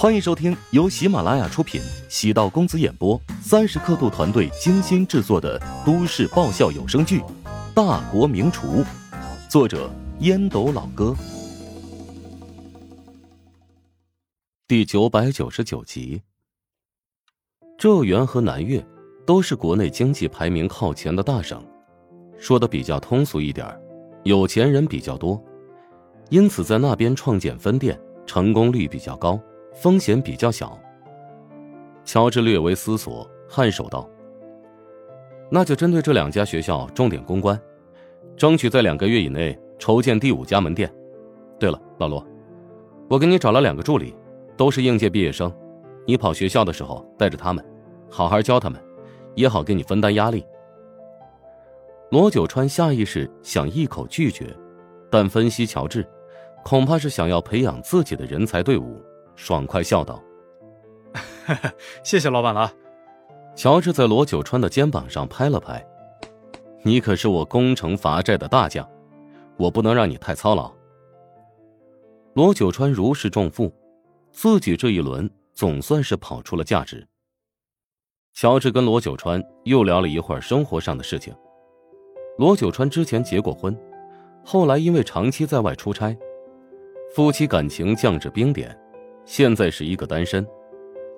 欢迎收听由喜马拉雅出品、喜道公子演播、三十刻度团队精心制作的都市爆笑有声剧《大国名厨》，作者烟斗老哥，第九百九十九集。浙源和南岳都是国内经济排名靠前的大省，说的比较通俗一点，有钱人比较多，因此在那边创建分店成功率比较高。风险比较小。乔治略微思索，颔首道：“那就针对这两家学校重点攻关，争取在两个月以内筹建第五家门店。对了，老罗，我给你找了两个助理，都是应届毕业生，你跑学校的时候带着他们，好好教他们，也好给你分担压力。”罗九川下意识想一口拒绝，但分析乔治，恐怕是想要培养自己的人才队伍。爽快笑道：“谢谢老板了。”乔治在罗九川的肩膀上拍了拍：“你可是我攻城伐寨的大将，我不能让你太操劳。”罗九川如释重负，自己这一轮总算是跑出了价值。乔治跟罗九川又聊了一会儿生活上的事情。罗九川之前结过婚，后来因为长期在外出差，夫妻感情降至冰点。现在是一个单身，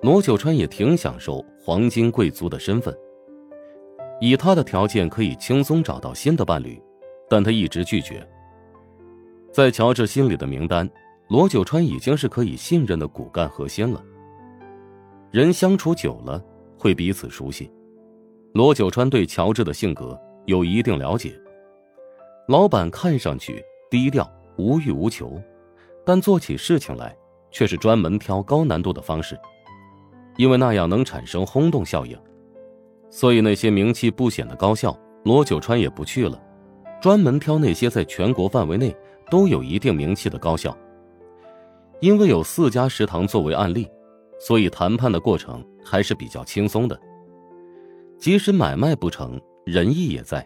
罗九川也挺享受黄金贵族的身份。以他的条件，可以轻松找到新的伴侣，但他一直拒绝。在乔治心里的名单，罗九川已经是可以信任的骨干核心了。人相处久了，会彼此熟悉。罗九川对乔治的性格有一定了解。老板看上去低调无欲无求，但做起事情来。却是专门挑高难度的方式，因为那样能产生轰动效应，所以那些名气不显的高校，罗九川也不去了，专门挑那些在全国范围内都有一定名气的高校。因为有四家食堂作为案例，所以谈判的过程还是比较轻松的。即使买卖不成，仁义也在。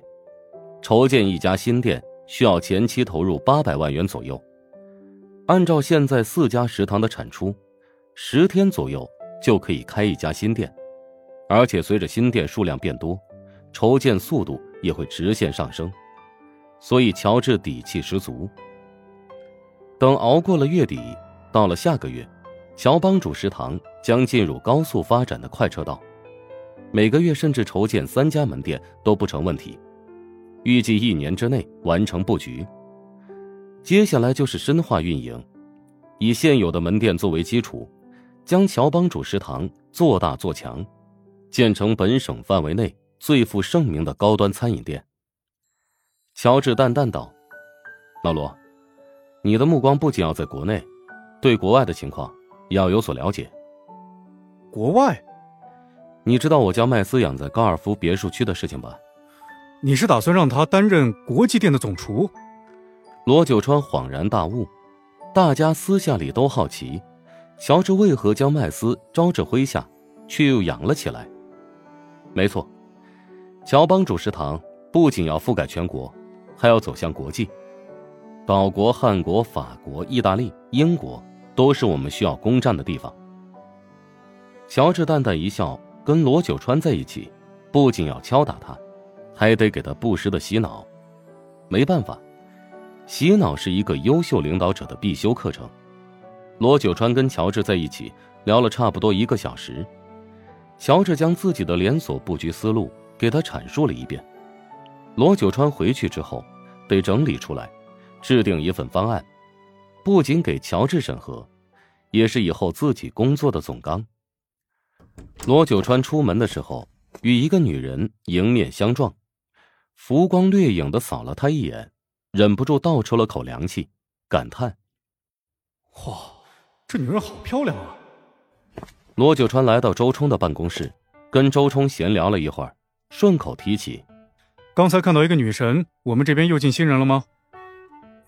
筹建一家新店需要前期投入八百万元左右。按照现在四家食堂的产出，十天左右就可以开一家新店，而且随着新店数量变多，筹建速度也会直线上升，所以乔治底气十足。等熬过了月底，到了下个月，乔帮主食堂将进入高速发展的快车道，每个月甚至筹建三家门店都不成问题，预计一年之内完成布局。接下来就是深化运营，以现有的门店作为基础，将乔帮主食堂做大做强，建成本省范围内最负盛名的高端餐饮店。乔治淡淡道：“老罗，你的目光不仅要在国内，对国外的情况也要有所了解。国外，你知道我将麦斯养在高尔夫别墅区的事情吧？你是打算让他担任国际店的总厨？”罗九川恍然大悟，大家私下里都好奇，乔治为何将麦斯招至麾下，却又养了起来。没错，乔帮主食堂不仅要覆盖全国，还要走向国际。岛国、汉国、法国、意大利、英国都是我们需要攻占的地方。乔治淡淡一笑，跟罗九川在一起，不仅要敲打他，还得给他不时的洗脑。没办法。洗脑是一个优秀领导者的必修课程。罗九川跟乔治在一起聊了差不多一个小时，乔治将自己的连锁布局思路给他阐述了一遍。罗九川回去之后，得整理出来，制定一份方案，不仅给乔治审核，也是以后自己工作的总纲。罗九川出门的时候，与一个女人迎面相撞，浮光掠影的扫了他一眼。忍不住倒抽了口凉气，感叹：“哇，这女人好漂亮啊！”罗九川来到周冲的办公室，跟周冲闲聊了一会儿，顺口提起：“刚才看到一个女神，我们这边又进新人了吗？”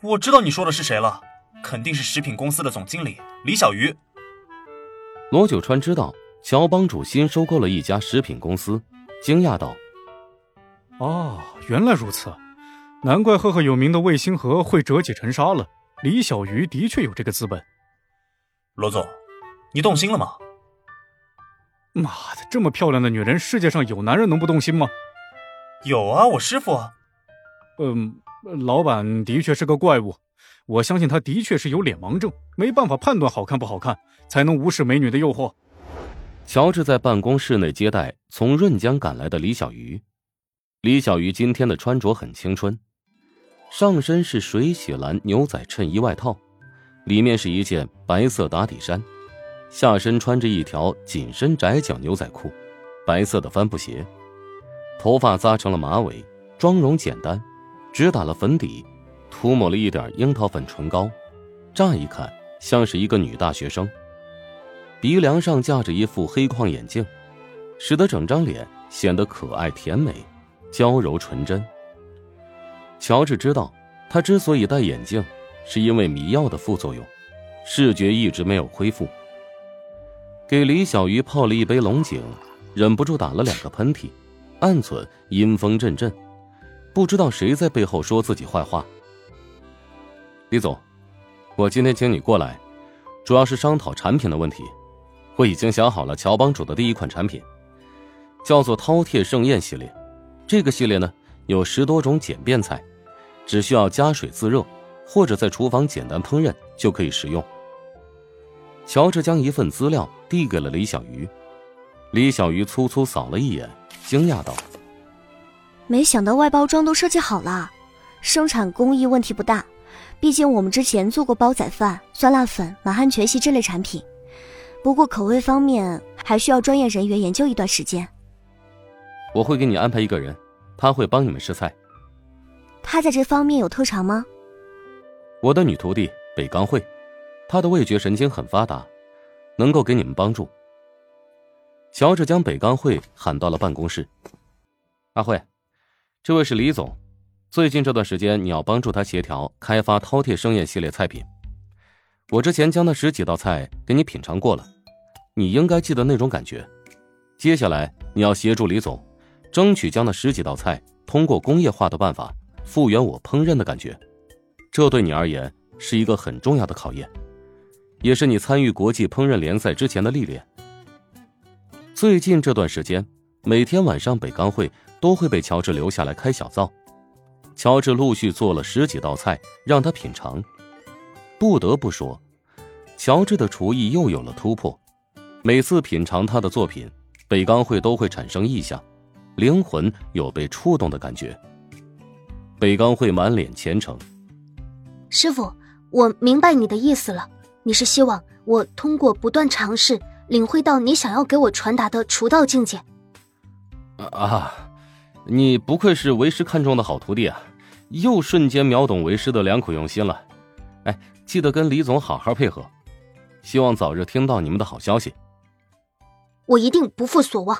我知道你说的是谁了，肯定是食品公司的总经理李小鱼。罗九川知道乔帮主新收购了一家食品公司，惊讶道：“哦，原来如此。”难怪赫赫有名的魏星河会折戟沉沙了。李小鱼的确有这个资本。罗总，你动心了吗？妈的，这么漂亮的女人，世界上有男人能不动心吗？有啊，我师傅。嗯，老板的确是个怪物，我相信他的确是有脸盲症，没办法判断好看不好看，才能无视美女的诱惑。乔治在办公室内接待从润江赶来的李小鱼。李小鱼今天的穿着很青春，上身是水洗蓝牛仔衬衣外套，里面是一件白色打底衫，下身穿着一条紧身窄脚牛仔裤，白色的帆布鞋，头发扎成了马尾，妆容简单。只打了粉底，涂抹了一点樱桃粉唇膏，乍一看像是一个女大学生。鼻梁上架着一副黑框眼镜，使得整张脸显得可爱甜美、娇柔纯真。乔治知道，他之所以戴眼镜，是因为迷药的副作用，视觉一直没有恢复。给李小鱼泡了一杯龙井，忍不住打了两个喷嚏，暗忖阴风阵阵。不知道谁在背后说自己坏话。李总，我今天请你过来，主要是商讨产品的问题。我已经想好了乔帮主的第一款产品，叫做饕餮盛宴系列。这个系列呢，有十多种简便菜，只需要加水自热，或者在厨房简单烹饪就可以食用。乔治将一份资料递给了李小鱼，李小鱼粗粗扫了一眼，惊讶道。没想到外包装都设计好了，生产工艺问题不大。毕竟我们之前做过煲仔饭、酸辣粉、满汉全席这类产品，不过口味方面还需要专业人员研究一段时间。我会给你安排一个人，他会帮你们试菜。他在这方面有特长吗？我的女徒弟北刚慧，她的味觉神经很发达，能够给你们帮助。乔治将北刚慧喊到了办公室，阿慧。这位是李总，最近这段时间你要帮助他协调开发饕餮盛宴系列菜品。我之前将那十几道菜给你品尝过了，你应该记得那种感觉。接下来你要协助李总，争取将那十几道菜通过工业化的办法复原我烹饪的感觉。这对你而言是一个很重要的考验，也是你参与国际烹饪联赛之前的历练。最近这段时间，每天晚上北钢会。都会被乔治留下来开小灶，乔治陆续做了十几道菜让他品尝。不得不说，乔治的厨艺又有了突破。每次品尝他的作品，北刚会都会产生异象，灵魂有被触动的感觉。北刚会满脸虔诚：“师傅，我明白你的意思了。你是希望我通过不断尝试，领会到你想要给我传达的除道境界。”啊。你不愧是为师看中的好徒弟啊，又瞬间秒懂为师的良苦用心了。哎，记得跟李总好好配合，希望早日听到你们的好消息。我一定不负所望。